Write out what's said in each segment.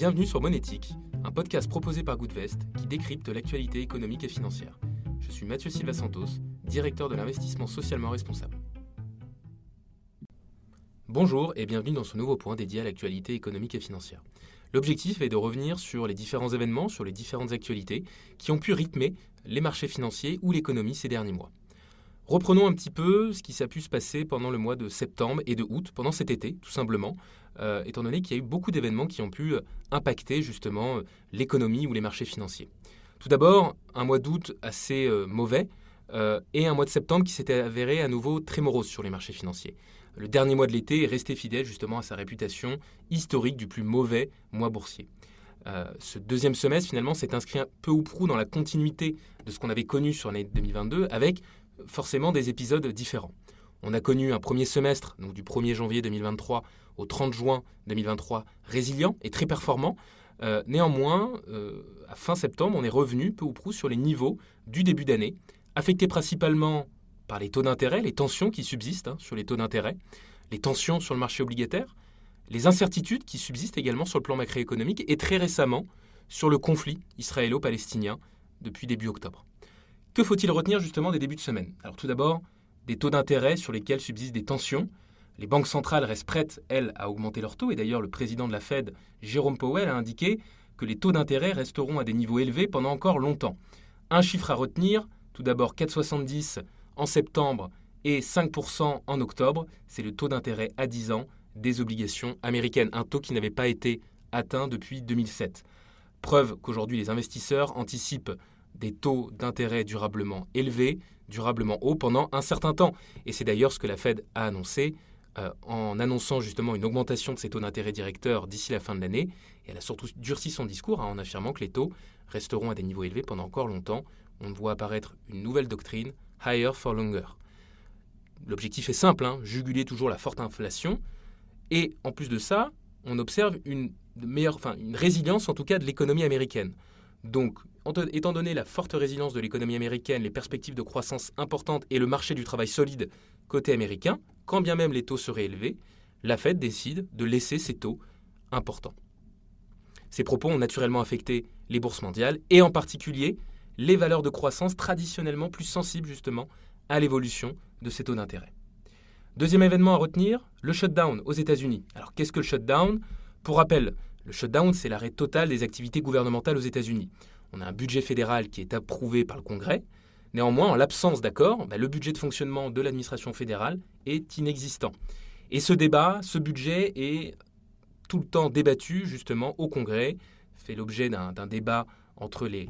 Bienvenue sur Monétique, un podcast proposé par Goodvest qui décrypte l'actualité économique et financière. Je suis Mathieu Silva Santos, directeur de l'investissement socialement responsable. Bonjour et bienvenue dans ce nouveau point dédié à l'actualité économique et financière. L'objectif est de revenir sur les différents événements, sur les différentes actualités qui ont pu rythmer les marchés financiers ou l'économie ces derniers mois. Reprenons un petit peu ce qui s'est pu se passer pendant le mois de septembre et de août, pendant cet été, tout simplement, euh, étant donné qu'il y a eu beaucoup d'événements qui ont pu euh, impacter justement euh, l'économie ou les marchés financiers. Tout d'abord, un mois d'août assez mauvais et un mois de septembre qui s'était avéré à nouveau très morose sur les marchés financiers. Le dernier mois de l'été est resté fidèle justement à sa réputation historique du plus mauvais mois boursier. ce deuxième semestre, finalement, s'est inscrit un peu ou prou dans la continuité de ce qu'on avait connu sur l'année 2022, avec forcément des épisodes différents. On a connu un premier semestre, donc du 1er janvier 2023 au 30 juin 2023, résilient et très performant. Euh, néanmoins, euh, à fin septembre, on est revenu peu ou prou sur les niveaux du début d'année, affectés principalement par les taux d'intérêt, les tensions qui subsistent hein, sur les taux d'intérêt, les tensions sur le marché obligataire, les incertitudes qui subsistent également sur le plan macroéconomique et très récemment sur le conflit israélo-palestinien depuis début octobre. Que faut-il retenir justement des débuts de semaine? Alors tout d'abord, des taux d'intérêt sur lesquels subsistent des tensions. Les banques centrales restent prêtes, elles, à augmenter leurs taux. Et d'ailleurs, le président de la Fed, Jérôme Powell, a indiqué que les taux d'intérêt resteront à des niveaux élevés pendant encore longtemps. Un chiffre à retenir, tout d'abord 4,70 en septembre et 5% en octobre, c'est le taux d'intérêt à 10 ans des obligations américaines, un taux qui n'avait pas été atteint depuis 2007. Preuve qu'aujourd'hui les investisseurs anticipent des taux d'intérêt durablement élevés, durablement hauts pendant un certain temps. Et c'est d'ailleurs ce que la Fed a annoncé euh, en annonçant justement une augmentation de ses taux d'intérêt directeurs d'ici la fin de l'année. Et elle a surtout durci son discours hein, en affirmant que les taux resteront à des niveaux élevés pendant encore longtemps. On voit apparaître une nouvelle doctrine, higher for longer. L'objectif est simple, hein, juguler toujours la forte inflation. Et en plus de ça, on observe une, meilleure, une résilience en tout cas de l'économie américaine. Donc étant donné la forte résilience de l'économie américaine, les perspectives de croissance importantes et le marché du travail solide côté américain, quand bien même les taux seraient élevés, la Fed décide de laisser ces taux importants. Ces propos ont naturellement affecté les bourses mondiales et en particulier les valeurs de croissance traditionnellement plus sensibles justement à l'évolution de ces taux d'intérêt. Deuxième événement à retenir, le shutdown aux États-Unis. Alors qu'est-ce que le shutdown? Pour rappel, le shutdown, c'est l'arrêt total des activités gouvernementales aux États-Unis. On a un budget fédéral qui est approuvé par le Congrès. Néanmoins, en l'absence d'accord, bah, le budget de fonctionnement de l'administration fédérale est inexistant. Et ce débat, ce budget est tout le temps débattu justement au Congrès, fait l'objet d'un débat entre les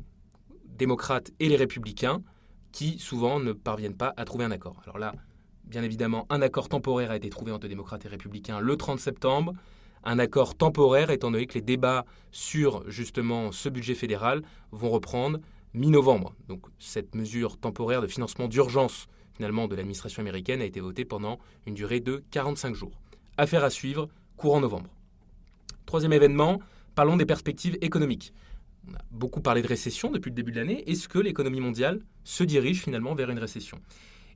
démocrates et les républicains qui souvent ne parviennent pas à trouver un accord. Alors là, bien évidemment, un accord temporaire a été trouvé entre démocrates et républicains le 30 septembre un accord temporaire, étant donné que les débats sur justement ce budget fédéral vont reprendre mi-novembre. Donc cette mesure temporaire de financement d'urgence finalement de l'administration américaine a été votée pendant une durée de 45 jours. Affaire à suivre courant novembre. Troisième événement, parlons des perspectives économiques. On a beaucoup parlé de récession depuis le début de l'année. Est-ce que l'économie mondiale se dirige finalement vers une récession?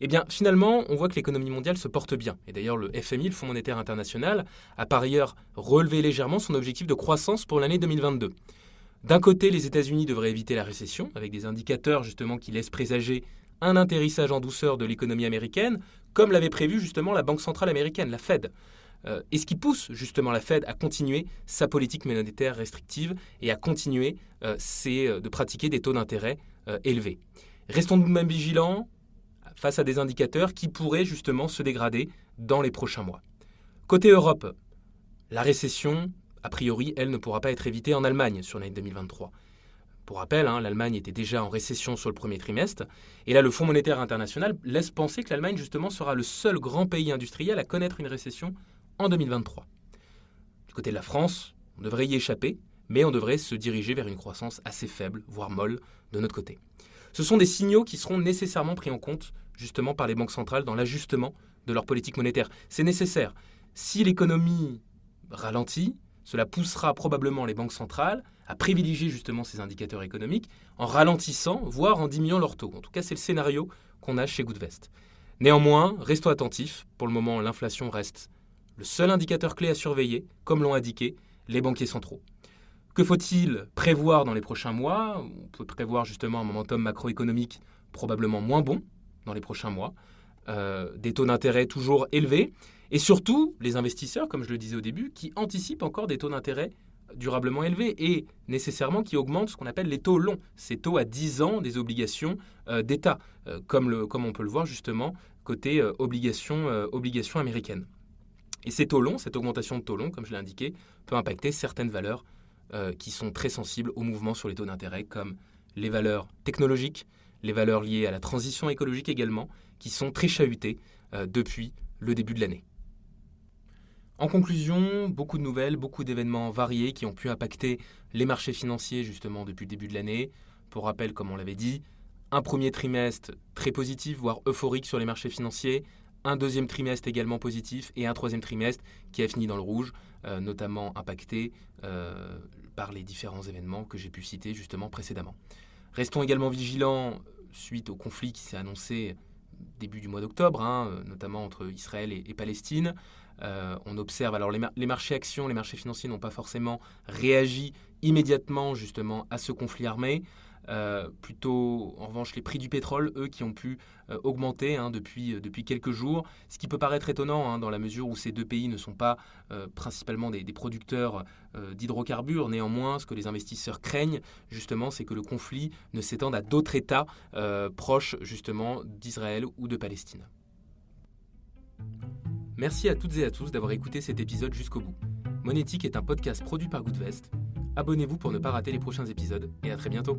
Eh bien, finalement, on voit que l'économie mondiale se porte bien. Et d'ailleurs, le FMI, le Fonds monétaire international, a par ailleurs relevé légèrement son objectif de croissance pour l'année 2022. D'un côté, les États-Unis devraient éviter la récession, avec des indicateurs justement qui laissent présager un atterrissage en douceur de l'économie américaine, comme l'avait prévu justement la Banque centrale américaine, la Fed. Euh, et ce qui pousse justement la Fed à continuer sa politique monétaire restrictive et à continuer euh, euh, de pratiquer des taux d'intérêt élevés. Restons nous même vigilants, face à des indicateurs qui pourraient justement se dégrader dans les prochains mois. Côté Europe, la récession, a priori, elle ne pourra pas être évitée en Allemagne sur l'année 2023. Pour rappel, hein, l'Allemagne était déjà en récession sur le premier trimestre, et là le Fonds monétaire international laisse penser que l'Allemagne justement sera le seul grand pays industriel à connaître une récession en 2023. Du côté de la France, on devrait y échapper, mais on devrait se diriger vers une croissance assez faible, voire molle, de notre côté. Ce sont des signaux qui seront nécessairement pris en compte justement par les banques centrales dans l'ajustement de leur politique monétaire. C'est nécessaire. Si l'économie ralentit, cela poussera probablement les banques centrales à privilégier justement ces indicateurs économiques en ralentissant, voire en diminuant leurs taux. En tout cas, c'est le scénario qu'on a chez Goodvest. Néanmoins, restons attentifs. Pour le moment, l'inflation reste le seul indicateur clé à surveiller, comme l'ont indiqué les banquiers centraux. Que faut-il prévoir dans les prochains mois? On peut prévoir justement un momentum macroéconomique probablement moins bon dans les prochains mois, euh, des taux d'intérêt toujours élevés, et surtout les investisseurs, comme je le disais au début, qui anticipent encore des taux d'intérêt durablement élevés et nécessairement qui augmentent ce qu'on appelle les taux longs, ces taux à 10 ans des obligations euh, d'État, euh, comme, on peut le voir justement côté obligations, obligations américaines. Et ces taux longs, cette augmentation de taux longs, comme je l'ai indiqué, peut impacter certaines valeurs qui sont très sensibles au mouvement sur les taux d'intérêt, comme les valeurs technologiques, les valeurs liées à la transition écologique également, qui sont très chahutées euh, depuis le début de l'année. En conclusion, beaucoup de nouvelles, beaucoup d'événements variés qui ont pu impacter les marchés financiers justement depuis le début de l'année. Pour rappel, comme on l'avait dit, un premier trimestre très positif, voire euphorique sur les marchés financiers, un deuxième trimestre également positif et un troisième trimestre qui a fini dans le rouge, euh, notamment impacté euh, par les différents événements que j'ai pu citer justement précédemment. Restons également vigilants suite au conflit qui s'est annoncé début du mois d'octobre, hein, notamment entre Israël et, Palestine. Euh, on observe, alors les, marchés actions, les marchés financiers n'ont pas forcément réagi immédiatement justement à ce conflit armé. Euh, plutôt, en revanche, les prix du pétrole, eux, qui ont pu euh, augmenter hein, depuis, euh, depuis quelques jours, ce qui peut paraître étonnant hein, dans la mesure où ces deux pays ne sont pas principalement des, producteurs d'hydrocarbures. Néanmoins, ce que les investisseurs craignent, justement, c'est que le conflit ne s'étende à d'autres États proches, justement, d'Israël ou de Palestine. Merci à toutes et à tous d'avoir écouté cet épisode jusqu'au bout. Monétique est un podcast produit par Goodvest. Abonnez-vous pour ne pas rater les prochains épisodes et à très bientôt.